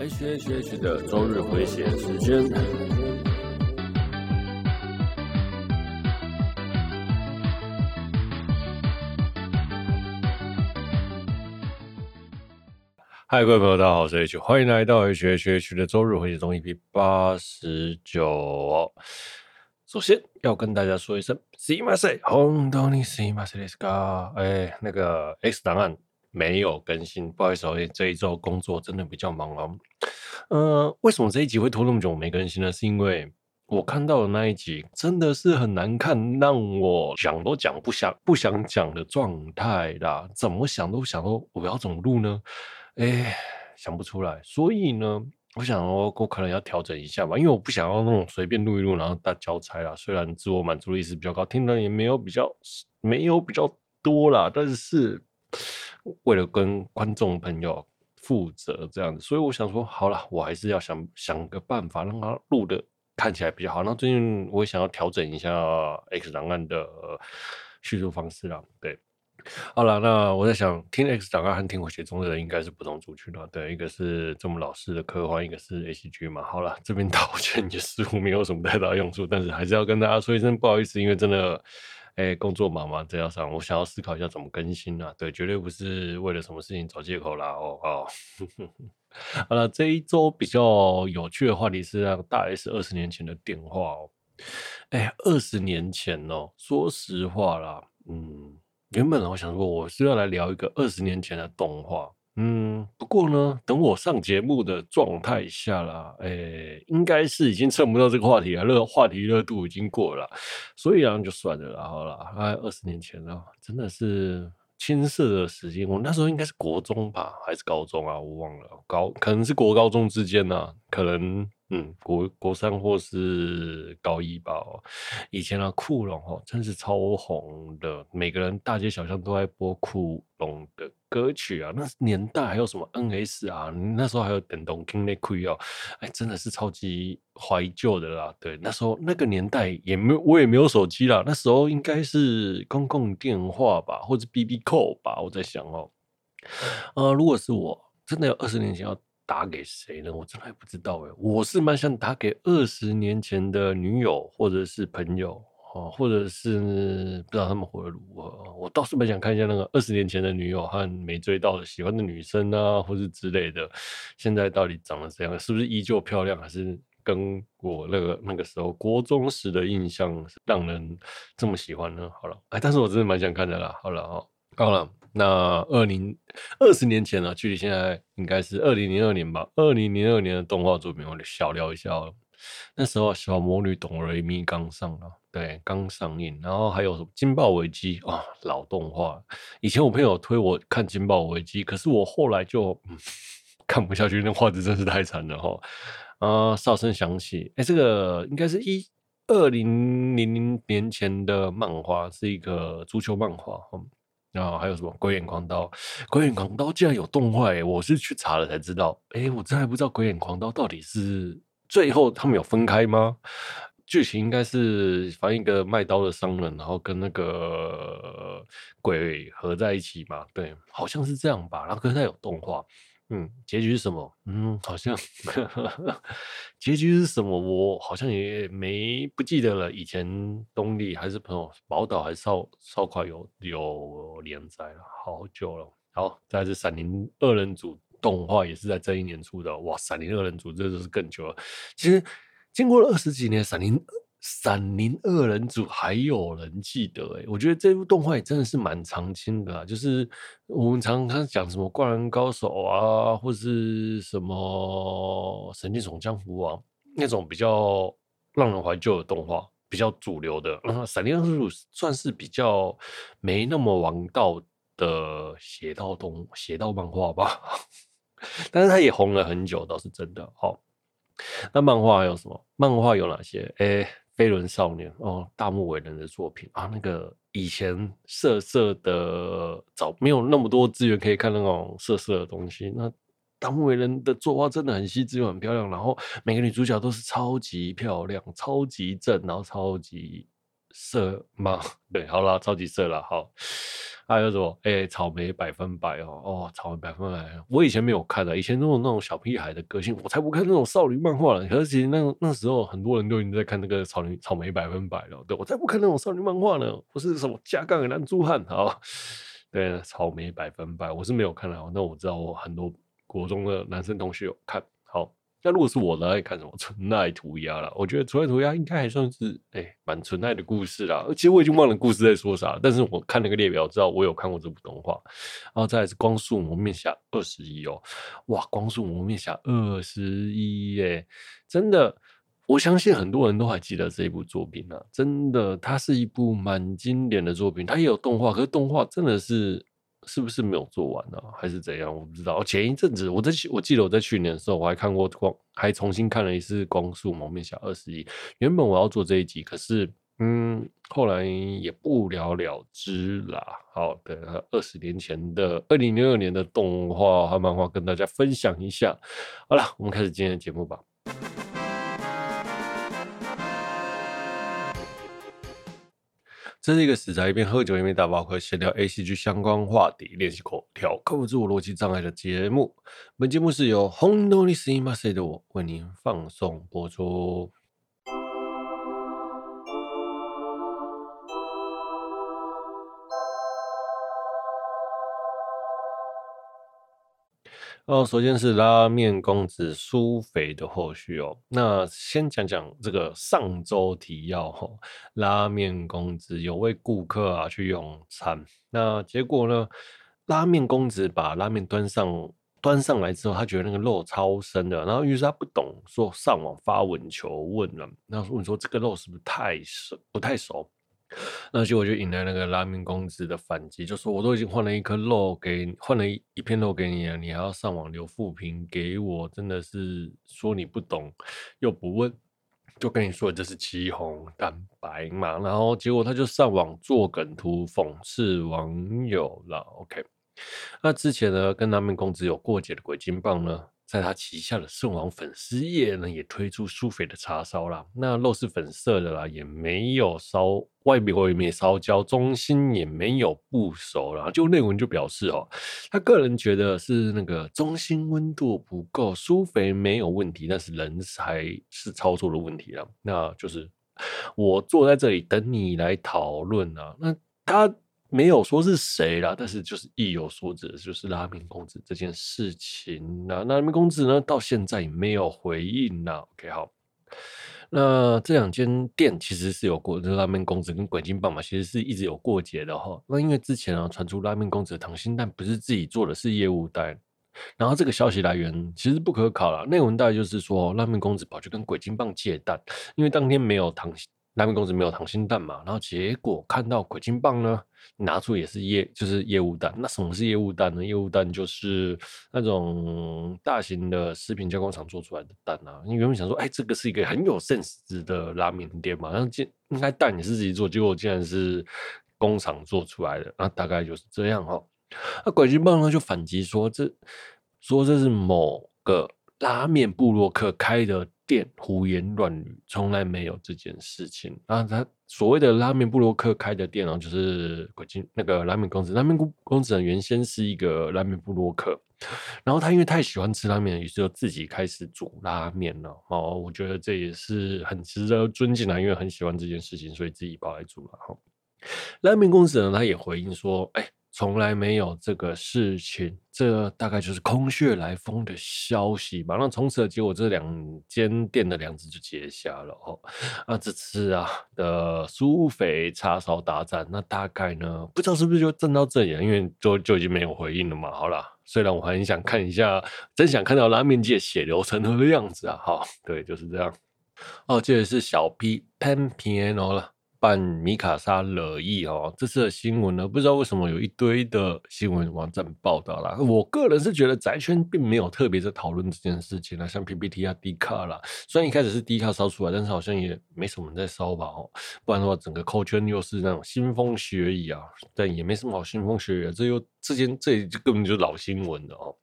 H H H 的周日回血时间。嗨，各位朋友，大家好，我是 H，欢迎来到 H H H 的周日回血中 EP 八十九。首先要跟大家说一声すいません、本当にすいませんですが。哎，那个 X 档案 没有更新，不好意思，我这一周工作真的比较忙哦。呃，为什么这一集会拖那么久没更新呢？是因为我看到的那一集真的是很难看，让我讲都讲不想不想讲的状态啦。怎么想都想说我要怎么录呢？哎，想不出来，所以呢。我想说，我可能要调整一下吧，因为我不想要那种随便录一录，然后大交差啦。虽然自我满足的意识比较高，听的也没有比较没有比较多啦，但是为了跟观众朋友负责这样子，所以我想说，好了，我还是要想想个办法，让它录的看起来比较好。那最近我也想要调整一下 X 档案的叙述方式啦，对。好了，那我在想，听 X 档案和听回血中的人应该是不同族群了。对，一个是这么老式的科幻，一个是 H G 嘛。好了，这边道歉 也似乎没有什么太大用处，但是还是要跟大家说一声不好意思，因为真的，哎、工作忙嘛，再要上我想要思考一下怎么更新啊。对，绝对不是为了什么事情找借口啦。哦哦，好了，这一周比较有趣的话题是那个大 S 二十年前的电话哦。哎、欸，二十年前哦，说实话啦，嗯。原本我想说，我是要来聊一个二十年前的动画，嗯，不过呢，等我上节目的状态下啦，诶、欸，应该是已经蹭不到这个话题了，热话题热度已经过了，所以啊，就算了啦，好了，哎，二十年前呢，真的是青涩的时间，我那时候应该是国中吧，还是高中啊？我忘了，高可能是国高中之间呢、啊，可能。嗯，国国三或是高一吧。以前啊，酷龙哦，真是超红的，每个人大街小巷都在播酷龙的歌曲啊。那年代还有什么 NS 啊？那时候还有电动 King 内亏哦，哎，真的是超级怀旧的啦。对，那时候那个年代也没有，我也没有手机啦。那时候应该是公共电话吧，或者 B B 扣吧。我在想哦，呃，如果是我，真的有二十年前要。打给谁呢？我真的还不知道哎。我是蛮想打给二十年前的女友或者是朋友哦，或者是不知道他们活得如何。我倒是蛮想看一下那个二十年前的女友和没追到的喜欢的女生啊，或是之类的，现在到底长得怎样？是不是依旧漂亮？还是跟我那个那个时候国中时的印象让人这么喜欢呢？好了，哎，但是我真的蛮想看的啦。好了哦，好了。那二零二十年前呢、距离现在应该是二零零二年吧。二零零二年的动画作品，我就小聊一下哦。那时候小魔女董瑞咪刚上啊，对，刚上映。然后还有什么金爆危机啊，老动画。以前我朋友推我看金爆危机，可是我后来就、嗯、看不下去，那画质真是太惨了哈。啊，哨声响起，哎，这个应该是一二零零零年前的漫画，是一个足球漫画然后还有什么《鬼眼狂刀》？《鬼眼狂刀》竟然有动画诶！我是去查了才知道。诶，我真还不知道《鬼眼狂刀》到底是最后他们有分开吗？剧情应该是反映一个卖刀的商人，然后跟那个鬼合在一起嘛？对，好像是这样吧。然后可是它有动画。嗯，结局是什么？嗯，好像 结局是什么？我好像也没不记得了。以前东立还是朋友宝岛还是少少快有有连载了，好久了。好，再来是闪灵二人组动画，也是在这一年出的。哇，闪灵二人组这就是更久了。其实经过了二十几年，闪灵。闪灵二人组还有人记得诶、我觉得这部动画也真的是蛮常青的啊，就是我们常常讲什么灌篮高手啊，或是什么神剑闯江湖啊，那种比较让人怀旧的动画，比较主流的。闪灵二人组算是比较没那么王道的邪道动邪道漫画吧，但是它也红了很久，倒是真的。好，那漫画有什么？漫画有哪些？诶、飞轮少年哦，大木伟人的作品啊，那个以前色色的早没有那么多资源可以看那种色色的东西。那大木伟人的作画真的很细致又很漂亮，然后每个女主角都是超级漂亮、超级正，然后超级色吗？对，好啦，超级色啦。好。还有什么？哎、草莓百分百哦哦，草莓百分百。我以前没有看的，以前那种那种小屁孩的个性，我才不看那种少女漫画了。可是其实那那时候很多人都已经在看那个草莓草莓百分百了。对，我才不看那种少女漫画呢，不是什么加杠的男猪汉啊。对，草莓百分百，我是没有看的。那我知道我很多国中的男生同学有看好。那如果是我呢，爱看什么纯爱涂鸦了？我觉得纯爱涂鸦应该还算是哎，蛮纯爱的故事啦。其实我已经忘了故事在说啥，但是我看那个列表，知道我有看过这部动画。然后再来是光速蒙面侠二十一哦，哇，光速蒙面侠二十一耶，真的，我相信很多人都还记得这一部作品啊，真的，它是一部蛮经典的作品，它也有动画，可是动画真的是。是不是没有做完呢、啊？还是怎样？我不知道。前一阵子我在，我记得我在去年的时候，我还看过光，还重新看了一次《光速蒙面侠二十一》。原本我要做这一集，可是嗯，后来也不了了之啦。好的，二十年前的二零零二年的动画和漫画，跟大家分享一下。好了，我们开始今天的节目吧。这是一个死宅一边喝酒一边打包，和闲聊 ACG 相关话题，练习口条，克服自我逻辑障碍的节目。本节目是由红豆尼斯伊马塞的我为您放送播出。哦，首先是拉面公子苏肥的后续哦。那先讲讲这个上周提要哈、哦。拉面公子有位顾客啊去用餐，那结果呢，拉面公子把拉面端上端上来之后，他觉得那个肉超生的，然后于是他不懂，说上网发文求问了，然后问说这个肉是不是太熟，不太熟？那结果就引来那个拉面公子的反击，就说我都已经换了一颗肉给，换了一一片肉给你了，你还要上网留复评给我，真的是说你不懂又不问，就跟你说这是肌红蛋白嘛，然后结果他就上网做梗图讽刺网友了。OK，那之前呢跟拉面公子有过节的鬼金棒呢？在他旗下的圣王粉丝业呢，也推出苏肥的叉烧啦。那肉是粉色的啦，也没有烧，外面也没烧焦，中心也没有不熟。然后就内文就表示哦，他个人觉得是那个中心温度不够，苏肥没有问题，但是人才是操作的问题了。那就是我坐在这里等你来讨论啊。那他。没有说是谁啦，但是就是意有所指，就是拉面公子这件事情那、拉面公子呢，到现在也没有回应呢。OK，好，那这两间店其实是有过，就是拉面公子跟鬼金棒嘛，其实是一直有过节的哈。那因为之前啊传出拉面公子的溏心蛋不是自己做的，是业务单，然后这个消息来源其实不可考了。内文大概就是说，拉面公子跑去跟鬼金棒借蛋，因为当天没有溏拉面公子没有溏心蛋嘛，然后结果看到鬼金棒呢，拿出也是业就是业务蛋。那什么是业务蛋呢？业务蛋就是那种大型的食品加工厂做出来的蛋啊。你原本想说，哎，这个是一个很有 sense 的拉面店嘛，然后应应该蛋也是自己做，结果竟然是工厂做出来的，那大概就是这样、哦。那鬼金棒呢就反击说，这说这是某个拉面部落客开的。店胡言乱语，从来没有这件事情。然后他所谓的拉面布洛克开的店哦，就是鬼金那个拉面公子。拉面公子原先是一个拉面布洛克，然后他因为太喜欢吃拉面，于是就自己开始煮拉面了。哦，我觉得这也是很值得尊敬的，因为很喜欢这件事情，所以自己跑来煮了。哈，拉面公子呢，他也回应说：“哎。”从来没有这个事情，这大概就是空穴来风的消息吧。那从此的结果，这两间店的梁子就结下了哦。那这次啊的苏肥叉烧大战，那大概呢，不知道是不是就争到这里了，因为就就已经没有回应了嘛。好了，虽然我很想看一下，真想看到拉面界血流成河的样子啊。好，对，就是这样。哦，这也是小 P Pan Piano 了。办米卡莎惹意哦，这次的新闻呢，不知道为什么有一堆的新闻网站报道啦。我个人是觉得宅圈并没有特别在讨论这件事情啦，像 PPT 啊、D 卡啦，虽然一开始是 D 卡烧出来，但是好像也没什么人在烧吧哦。不然的话，整个扣圈又是那种腥风血雨啊，但也没什么好腥风血雨的，这又这件这根本就是老新闻了哦。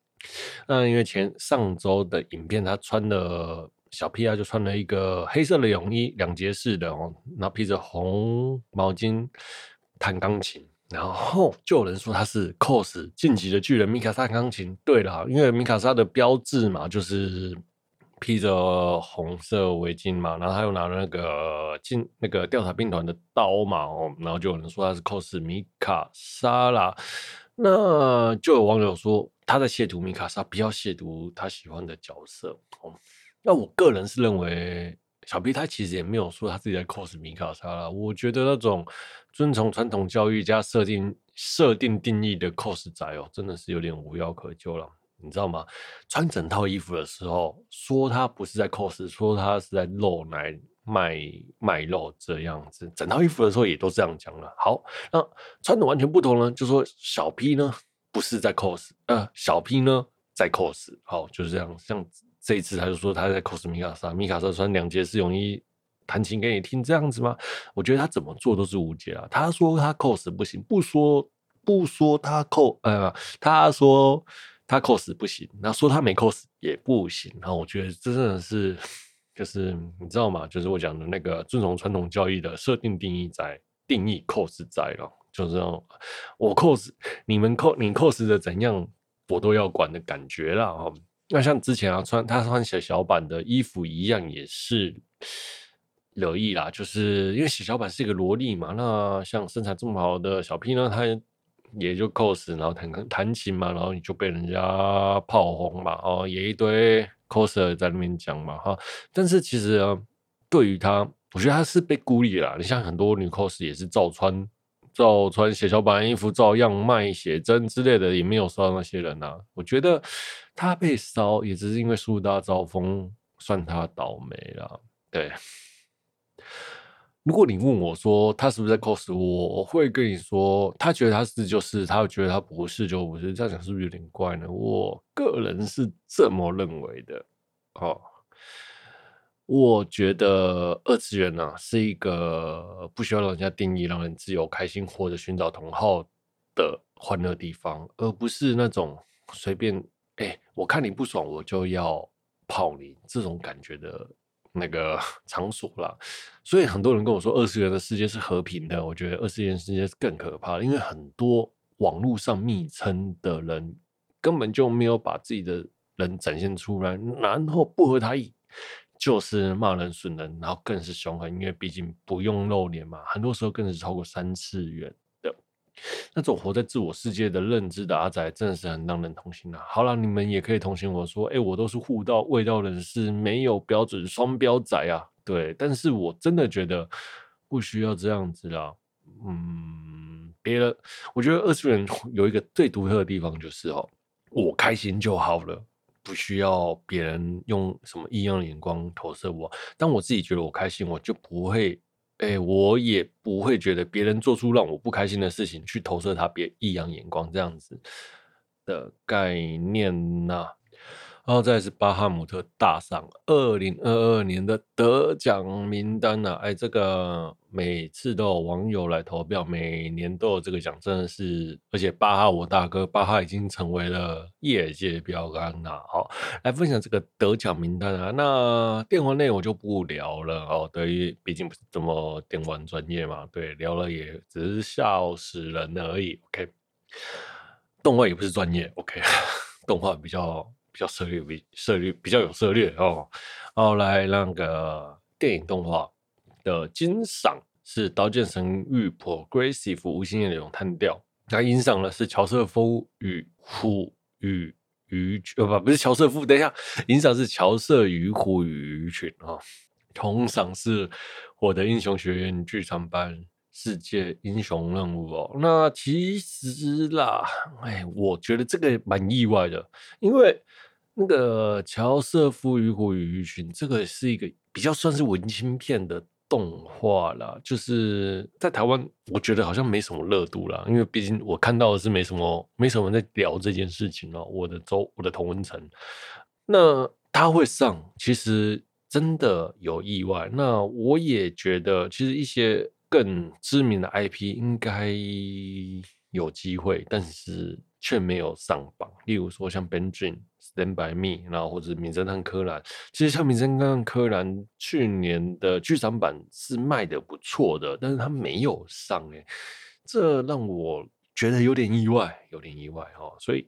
那因为前上周的影片，他穿的小 P 啊就穿了一个黑色的泳衣，两节式的哦，然后披着红毛巾弹钢琴，然后就有人说他是 cos 晋级的巨人米卡莎钢琴。对了，因为米卡莎的标志嘛，就是披着红色围巾嘛，然后他又拿了那个进那个调查兵团的刀嘛，哦，然后就有人说他是 cos 米卡莎啦。那就有网友说他在亵渎米卡莎，不要亵渎他喜欢的角色哦。那我个人是认为小 P 他其实也没有说他自己在 cos 米卡莎啦。我觉得那种遵从传统教育加设定设定定义的 cos 仔哦，真的是有点无药可救了。你知道吗？穿整套衣服的时候说他不是在 cos，说他是在露奶。卖卖肉这样子，整套衣服的时候也都这样讲了。好，那穿的完全不同呢，就说小 P 呢不是在 cos，呃，小 P 呢在 cos。好，就是这样。这样子这一次他就说他在 cos 米卡莎，米卡莎穿两节式泳衣弹琴给你听，这样子吗？我觉得他怎么做都是无解啊。他说他 cos 不行，不说不说他 cos，呃，他说他 cos 不行，那说他没 cos 也不行。然后我觉得这真的是。就是你知道吗？就是我讲的那个遵从传统教育的设定定义在定义 cos 在了，就是这样，我 cos 你们 cos 你 cos 的怎样，我都要管的感觉啦。哈。那像之前啊穿他穿血小板的衣服一样，也是惹意啦。就是因为血小板是一个萝莉嘛，那像身材这么好的小 P 呢，他也就 cos，然后弹弹琴嘛，然后你就被人家炮轰嘛，哦，也一堆。coser 在那边讲嘛哈，但是其实啊，对于他，我觉得他是被孤立了。你像很多女 cos 也是照穿，照穿血小板衣服，照样卖写真之类的，也没有烧到那些人啊。我觉得他被烧也只是因为树大招风，算他倒霉了。对。如果你问我说他是不是在 cos，我会跟你说，他觉得他是就是，他觉得他不是就不是，这样讲是不是有点怪呢？我个人是这么认为的。哦，我觉得二次元呢、啊、是一个不需要让人家定义、让人自由开心或者寻找同好的欢乐地方，而不是那种随便哎、我看你不爽我就要泡你这种感觉的。那个 场所啦，所以很多人跟我说二次元的世界是和平的，我觉得二次元世界是更可怕，因为很多网络上昵称的人根本就没有把自己的人展现出来，然后不合他意就是骂人损人，然后更是凶狠，因为毕竟不用露脸嘛，很多时候更是超过三次元。那种活在自我世界的认知的阿仔，真的是很让人痛心啊！好了，你们也可以同情我说，哎、我都是护道卫道人士，没有标准双标仔啊。对，但是我真的觉得不需要这样子啦。嗯，别人，我觉得二次元 有一个最独特的地方就是哦，我开心就好了，不需要别人用什么异样的眼光投射我。当我自己觉得我开心，我就不会。哎、我也不会觉得别人做出让我不开心的事情去投射他别异样眼光这样子的概念呐、然后再是巴哈姆特大赏二零二二年的得奖名单呐、啊，哎，这个每次都有网友来投票，每年都有这个奖，真的是，而且巴哈我大哥巴哈已经成为了业界标杆了。好，来分享这个得奖名单啊，那电玩内我就不聊了哦，对于毕竟不是这么电玩专业嘛，对，聊了也只是笑死人而已。OK，动画也不是专业，OK，动画比较。比较涉猎，比涉猎比较有涉猎哦。后来那个电影动画的金赏是《刀剑神域 Progressive》无心恋的咏叹调，那银赏呢是乔瑟夫与虎与鱼群，呃不不是乔瑟夫，等一下，银赏是乔瑟与虎与鱼群啊。同赏是我的英雄学院剧场版世界英雄任务哦。那其实啦，哎，我觉得这个蛮意外的，因为。那个乔瑟夫与虎与鱼群，这个是一个比较算是文青片的动画啦，就是在台湾，我觉得好像没什么热度啦，因为毕竟我看到的是没什么，没什么人在聊这件事情哦。我的周，我的同温层，那他会上，其实真的有意外。那我也觉得，其实一些更知名的 IP 应该有机会，但是却没有上榜。例如说像 Benjamin Stand by Me，然后或者名侦探柯南，其实像名侦探柯南去年的剧场版是卖的不错的，但是他没有上哎，这让我觉得有点意外，有点意外哦。所以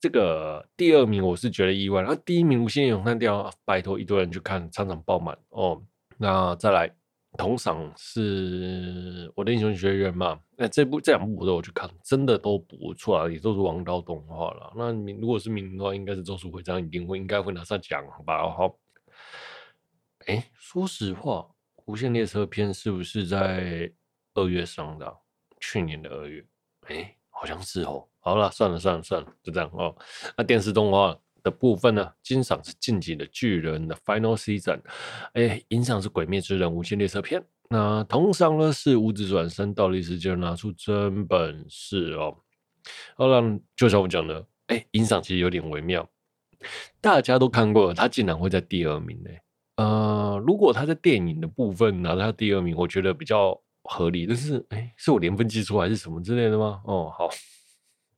这个第二名我是觉得意外，然后第一名无限咏叹调，拜托一堆人去看，场场爆满哦。那再来。同赏是我的英雄学院嘛？那这部这两部我都有去看，真的都不错啊，也都是王道动画了。那明如果是名的话，应该是咒术回战，一定会应该会拿上奖吧？好，哎、说实话，无限列车篇是不是在二月上的、去年的二月？哎、好像是哦。好了，算了算了算了，就这样哦。那电视动画。的部分呢，金赏是进击的巨人的 Final Season，哎，银赏是鬼灭之刃无限列车篇，那铜赏呢是五指转生，倒立时间拿出真本事哦。好了，就像我讲的，哎，银赏其实有点微妙，大家都看过，他竟然会在第二名呢？呃，如果他在电影的部分拿到第二名，我觉得比较合理，但是哎，是我连分记错还是什么之类的吗？哦，好。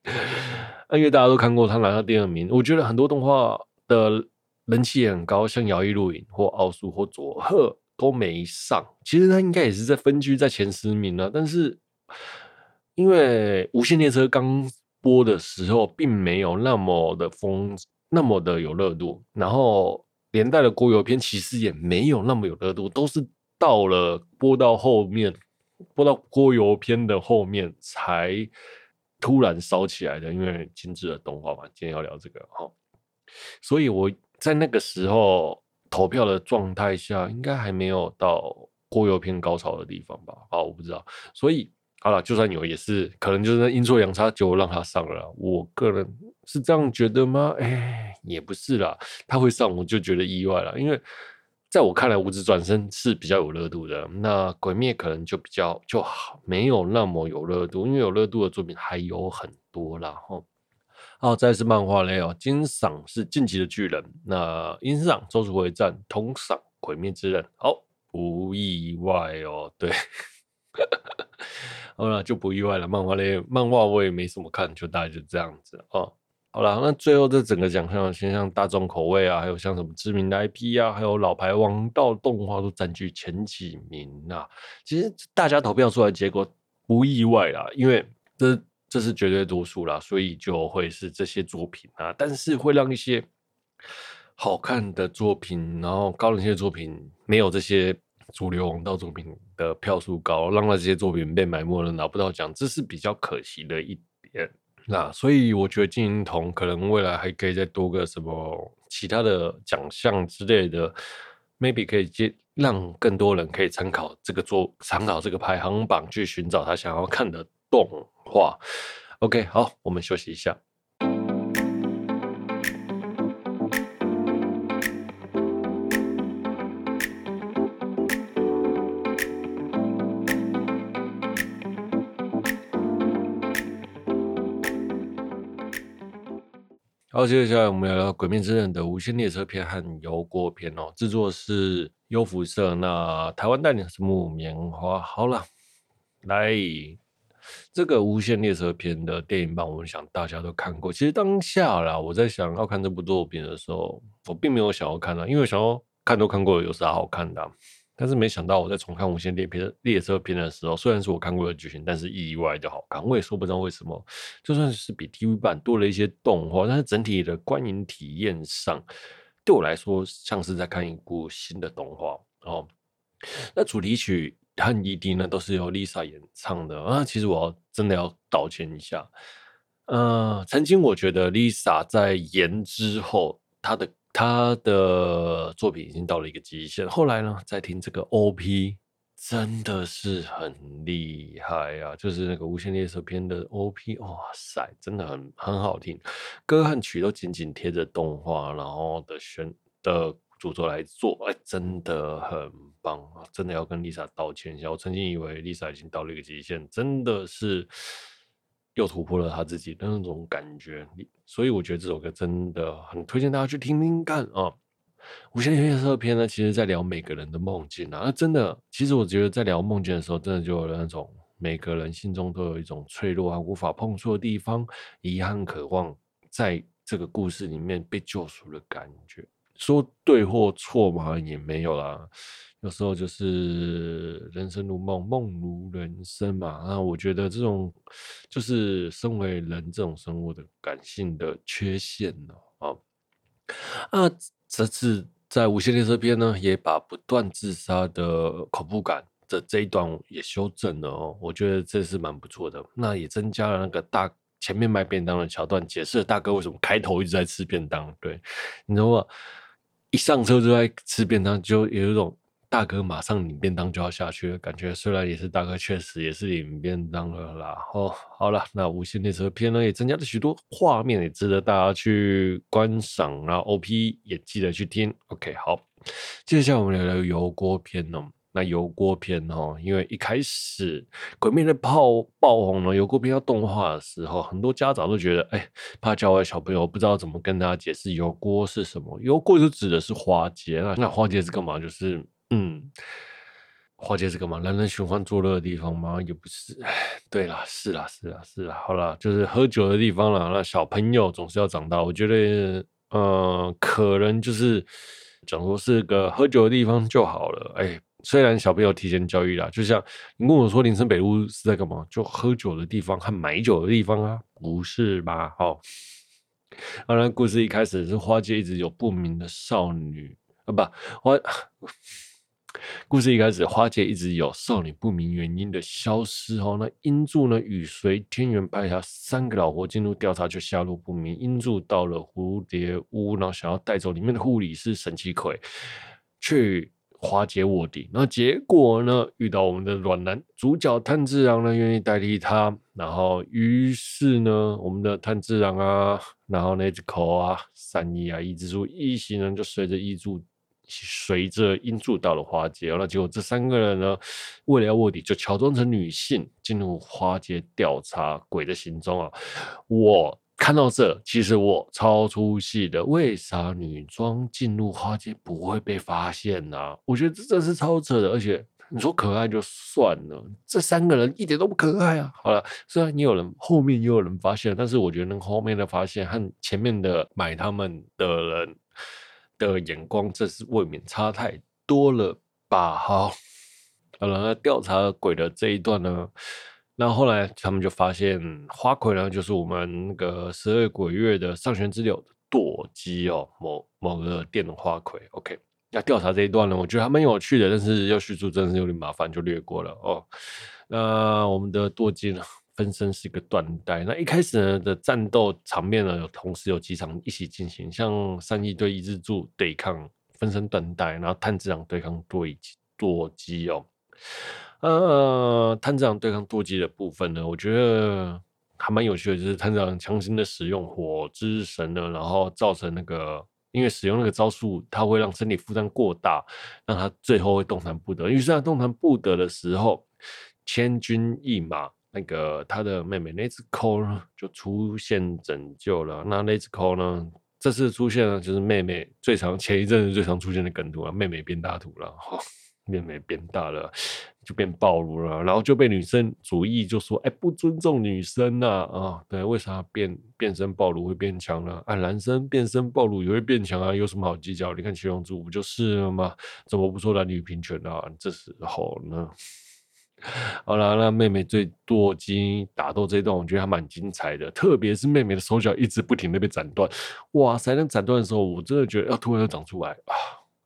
因为大家都看过他拿到第二名，我觉得很多动画的人气也很高，像《摇曳露营》或《奥数》或《佐贺》都没上。其实他应该也是在分居在前十名了，但是因为《无限列车》刚播的时候，并没有那么的风，那么的有热度，然后连带的锅游篇其实也没有那么有热度，都是到了播到后面，播到锅游篇的后面才。突然烧起来的，因为精致的动画嘛，今天要聊这个哈，所以我在那个时候投票的状态下，应该还没有到锅游篇高潮的地方吧？啊，我不知道，所以好了，就算有，也是可能就是阴错阳差就让他上了。我个人是这样觉得吗？哎，也不是啦，他会上我就觉得意外了，因为。在我看来，无职转生是比较有热度的，那鬼灭可能就比较就好，没有那么有热度，因为有热度的作品还有很多啦。吼，好，再是漫画类哦，金赏是进击的巨人，那银赏咒术回战，铜赏鬼灭之刃，好，不意外哦，对，好了，就不意外了。漫画类漫画我也没什么看，就大概就这样子哦。好了，那最后这整个奖项，先像大众口味啊，还有像什么知名的 IP 啊，还有老牌王道动画都占据前几名啊。其实大家投票出来结果不意外啦，因为这这是绝对多数啦，所以就会是这些作品啊。但是会让一些好看的作品，然后高人气的作品，没有这些主流王道作品的票数高，让那这些作品被埋没了，拿不到奖，这是比较可惜的一点。那所以我觉得金银铜可能未来还可以再多个什么其他的奖项之类的，maybe 可以接让更多人可以参考这个做参考这个排行榜去寻找他想要看的动画。OK，好，我们休息一下。好，接下来我们聊聊《鬼灭之刃》的无限列车篇和油锅篇哦。制作是优辐社，那台湾代理是木棉花。好了，来这个无限列车篇的电影版，我想大家都看过。其实当下啦，我在想要看这部作品的时候，我并没有想要看了，因为想要看都看过，有啥好看的？但是没想到我在重看《无限列片》列车篇的时候，虽然是我看过的剧情，但是意外的好看。我也说不知道为什么，就算是比 TV 版多了一些动画，但是整体的观影体验上，对我来说像是在看一部新的动画哦。那主题曲和 ED 呢，都是由 Lisa 演唱的啊。其实我要真的要道歉一下，呃，曾经我觉得 Lisa 在演之后，她的。他的作品已经到了一个极限。后来呢，在听这个 OP，真的是很厉害啊！就是那个《无限列车篇》的 OP，哇塞，真的很很好听，歌和曲都紧紧贴着动画，然后的选的主作来做，哎，真的很棒啊！真的要跟 Lisa 道歉一下，我曾经以为 Lisa 已经到了一个极限，真的是。又突破了他自己的那种感觉，所以我觉得这首歌真的很推荐大家去听听看啊！《无限列车篇》呢，其实在聊每个人的梦境啊，那真的，其实我觉得在聊梦境的时候，真的就有那种每个人心中都有一种脆弱啊、无法碰触的地方，遗憾、渴望，在这个故事里面被救赎的感觉。说对或错嘛，也没有啦。有时候就是人生如梦，梦如人生嘛。那我觉得这种就是身为人这种生物的感性的缺陷呢。啊，啊，这次在无线列车篇呢，也把不断自杀的恐怖感的这一段也修正了哦。我觉得这是蛮不错的。那也增加了那个大前面卖便当的桥段，解释了大哥为什么开头一直在吃便当。对，你知道吗？一上车就在吃便当，就有一种。大哥马上领便当就要下去了，感觉虽然也是大哥，确实也是领便当了啦。哦，好了，那无线列车篇呢也增加了许多画面，也值得大家去观赏。然后 OP 也记得去听。OK，好，接下来我们聊聊油锅篇哦。那油锅篇哦，因为一开始鬼灭的炮爆红了，油锅篇要动画的时候，很多家长都觉得，哎，怕教坏小朋友，不知道怎么跟大家解释油锅是什么。油锅就指的是花街，那那花街是干嘛？就是。嗯，花街是干嘛？男人寻欢作乐的地方吗？也不是。对啦，是啦，是啦，是啦。好啦，就是喝酒的地方啦。那小朋友总是要长大，我觉得，呃，可能就是讲说是个喝酒的地方就好了。哎、虽然小朋友提前教育啦，就像你跟我说林森北路是在干嘛？就喝酒的地方和买酒的地方啊，不是吧？好，当然，故事一开始是花街一直有不明的少女啊，不花。故事一开始，花姐一直有少女不明原因的消失哦。那英柱呢，与随天元派下三个老婆进入调查，却下落不明。英柱到了蝴蝶屋，然后想要带走里面的护理师神奇葵，去花街卧底。那结果呢，遇到我们的暖男主角炭治郎呢，愿意代替他。然后于是呢，我们的炭治郎啊，然后那只口啊，三一啊，一之助一行人就随着一柱。随着音柱到了花街，那结果这三个人呢，为了要卧底，就乔装成女性进入花街调查鬼的行踪啊！我看到这，其实我超出戏的，为啥女装进入花街不会被发现呢、啊？我觉得这真是超扯的，而且你说可爱就算了，这三个人一点都不可爱啊！好了，虽然也有人后面也有人发现，但是我觉得那后面的发现和前面的买他们的人。的眼光真是未免差太多了吧？好，好了，那调查鬼的这一段呢，那后来他们就发现花魁呢，就是我们那个十二鬼月的上弦之柳的舵机哦，某某个店的花魁。OK，那调查这一段呢，我觉得还蛮有趣的，但是要叙述真是有点麻烦，就略过了哦。那我们的舵机呢？分身是一个断代，那一开始呢的战斗场面呢，有同时有几场一起进行，像三一对伊之助对抗分身断代，然后炭治郎对抗对舵姬哦，呃，炭治郎对抗舵姬的部分呢，我觉得还蛮有趣的，就是炭治郎强行的使用火之神呢，然后造成那个因为使用那个招数，它会让身体负担过大，让他最后会动弹不得。于是他动弹不得的时候，千军一马。那个他的妹妹祢豆子呢，就出现拯救了。那祢豆子呢，这次出现了，就是妹妹最常前一阵子最常出现的梗图啊，妹妹变大图了，妹妹变大了就变暴露了，然后就被女生主义就说，哎，不尊重女生呐啊，啊，对，为啥变变身暴露会变强呢？啊，男生变身暴露也会变强啊，有什么好计较？你看七龙珠不就是了吗？怎么不说男女平权啊？这时候呢？好了，那妹妹对舵姬打斗这一段，我觉得还蛮精彩的，特别是妹妹的手脚一直不停的被斩断，哇塞！那斩断的时候，我真的觉得要突然又长出来啊，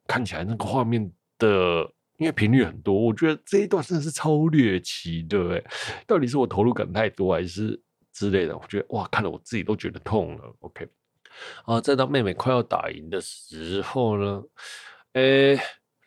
看起来那个画面的，因为频率很多，我觉得这一段真的是超猎奇的，哎，到底是我投入感太多，还是之类的？我觉得哇，看得我自己都觉得痛了。OK，啊，再到妹妹快要打赢的时候呢，哎，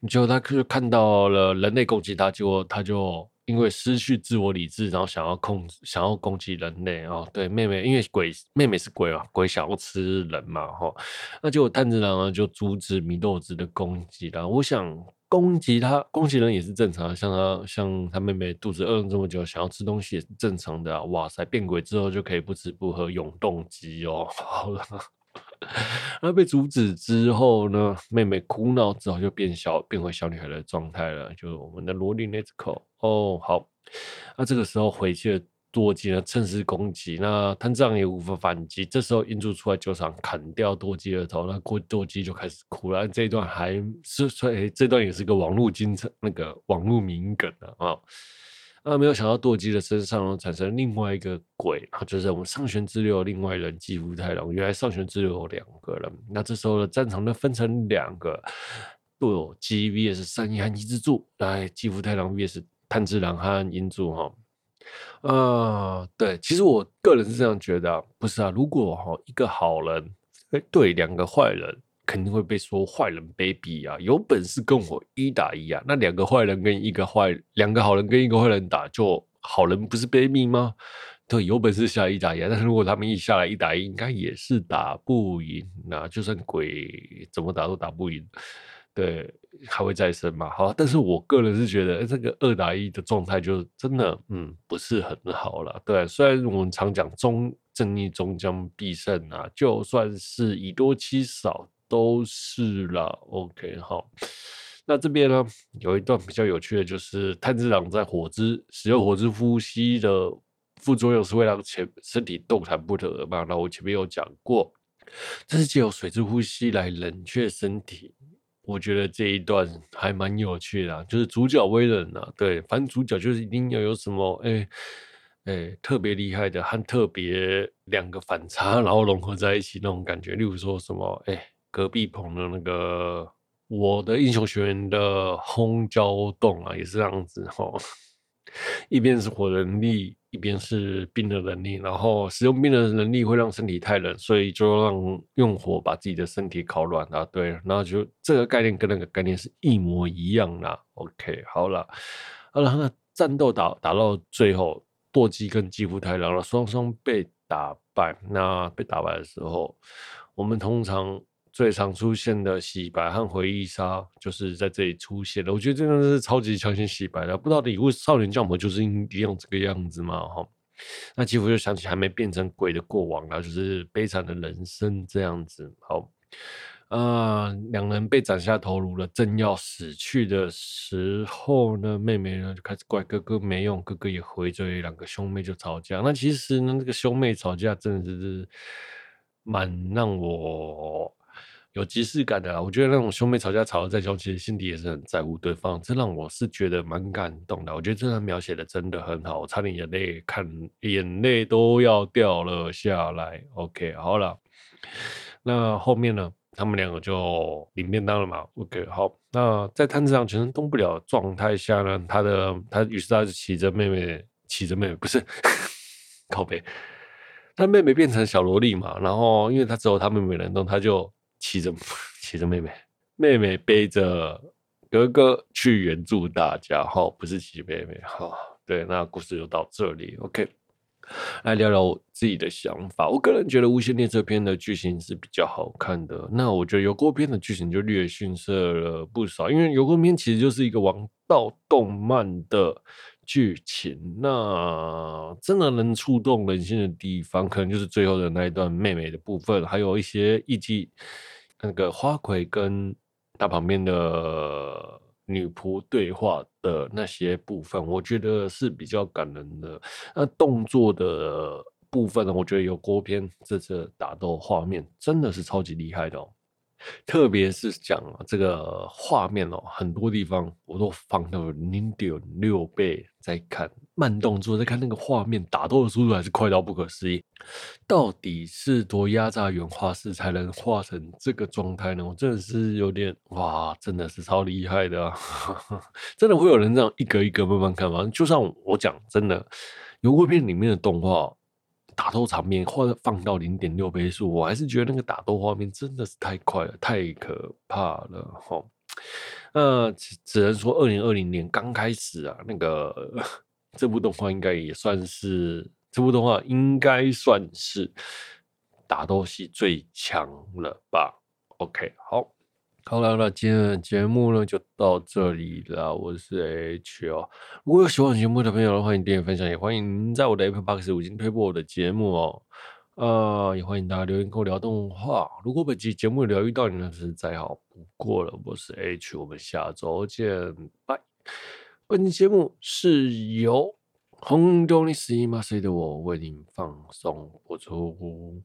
就他就看到了人类攻击他，结果他就。因为失去自我理智，然后想要控制，想要攻击人类哦。对，妹妹，因为鬼妹妹是鬼嘛，鬼想要吃人嘛，哈。那结果炭治郎呢就阻止米豆子的攻击了。我想攻击他，攻击人也是正常的，像他像他妹妹肚子饿了这么久，想要吃东西也是正常的。哇塞，变鬼之后就可以不吃不喝永动机哦。好了。那被阻止之后呢，妹妹哭闹之后就变小，变回小女孩的状态了，就是我们的萝莉 Nezuko 哦，好，那这个时候回去的多吉呢，趁势攻击，那探长也无法反击，这时候英柱出来救场，砍掉多吉的头，那过多吉就开始哭了。这一段还是所以这段也是个网络精神，那个网络名梗啊。那没有想到，舵机的身上产生另外一个鬼，就是我们上弦之流另外一人吉夫太郎。原来上弦之流有两个人，那这时候的战场呢分成两个，舵机 VS 三一和一之助，来吉夫太郎 VS 炭治郎和银柱哈。呃，对，其实我个人是这样觉得啊，不是啊，如果哈一个好人对两个坏人。肯定会被说坏人卑鄙啊！有本事跟我一打一啊！那两个坏人跟一个坏，两个好人跟一个坏人打，就好人不是卑鄙吗？对，有本事下来一打一啊！但是如果他们一下来一打一，应该也是打不赢。那就算鬼怎么打都打不赢，对，还会再生嘛？好，但是我个人是觉得这个二打一的状态就真的嗯不是很好了。对，虽然我们常讲忠正义终将必胜啊，就算是以多欺少。都是啦，OK，好。那这边呢，有一段比较有趣的就是，炭治郎在火之使用火之呼吸的副作用是会让前身体动弹不得嘛？那我前面有讲过，这是借由水之呼吸来冷却身体。我觉得这一段还蛮有趣的，就是主角威人啊，对，反正主角就是一定要有什么，哎哎，特别厉害的和特别两个反差，然后融合在一起那种感觉。例如说什么，哎。隔壁棚的那个我的英雄学院的轰焦洞啊，也是这样子哈，一边是火能力，一边是冰的能力，然后使用冰的能力会让身体太冷，所以就让用火把自己的身体烤软啊。对，然后就这个概念跟那个概念是一模一样的。OK，好了，好了，那战斗打打到最后，舵机跟肌肤太郎了，双双被打败。那被打败的时候，我们通常。最常出现的洗白和回忆杀就是在这里出现的，我觉得真的是超级强行洗白的，不知道你为少年将我就是一样这个样子嘛？哈，那几乎就想起还没变成鬼的过往啊，就是悲惨的人生这样子。好，啊、呃，两人被斩下头颅了，正要死去的时候呢，妹妹呢就开始怪哥哥没用，哥哥也回嘴，两个兄妹就吵架。那其实呢，这个兄妹吵架真的是蛮让我。有即视感的啦，我觉得那种兄妹吵架吵得再凶，其实心底也是很在乎对方，这让我是觉得蛮感动的。我觉得这段描写的真的很好，我差点眼泪看眼泪都要掉了下来。OK，好了，那后面呢，他们两个就领便当了嘛。OK，好，那在摊子上全身动不了状态下呢，他的他于是他就骑着妹妹，骑着妹妹不是 靠背，他妹妹变成小萝莉嘛，然后因为他只有他妹妹能动，他就。骑着 骑着妹妹，妹妹背着哥哥去援助大家，哈，不是骑妹妹，哈，对，那故事就到这里，OK，来聊聊我自己的想法。我个人觉得《无限列车篇》的剧情是比较好看的，那我觉得《游郭篇》的剧情就略逊色了不少，因为《游郭篇》其实就是一个王道动漫的剧情，那真的能触动人心的地方，可能就是最后的那一段妹妹的部分，还有一些艺伎。那个花魁跟他旁边的女仆对话的那些部分，我觉得是比较感人的。那动作的部分呢，我觉得有郭片这次打斗画面真的是超级厉害的哦。特别是讲这个画面哦，很多地方我都放到零点六倍在看，慢动作在看那个画面，打斗的速度还是快到不可思议。到底是多压榨原画师才能画成这个状态呢？我真的是有点哇，真的是超厉害的啊！真的会有人这样一格一格慢慢看吗？就像我讲，真的游郭篇里面的动画。打斗场面或者放到零点六倍速，我还是觉得那个打斗画面真的是太快了，太可怕了哈。那只只能说，二零二零年刚开始啊，那个 这部动画应该也算是这部动画应该算是打斗戏最强了吧？OK，好。好了，那今天的节目呢就到这里了。我是 H 哦，如果有喜欢节目的朋友的话，欢迎订阅分享，也欢迎在我的 Apple Box 五星推播我的节目哦。呃，也欢迎大家留言跟我聊动画。如果本期节目疗愈到你，那是再好不过了。我是 H，我们下周见，拜。本期节目是由红豆尼斯马赛的我为您放送播出。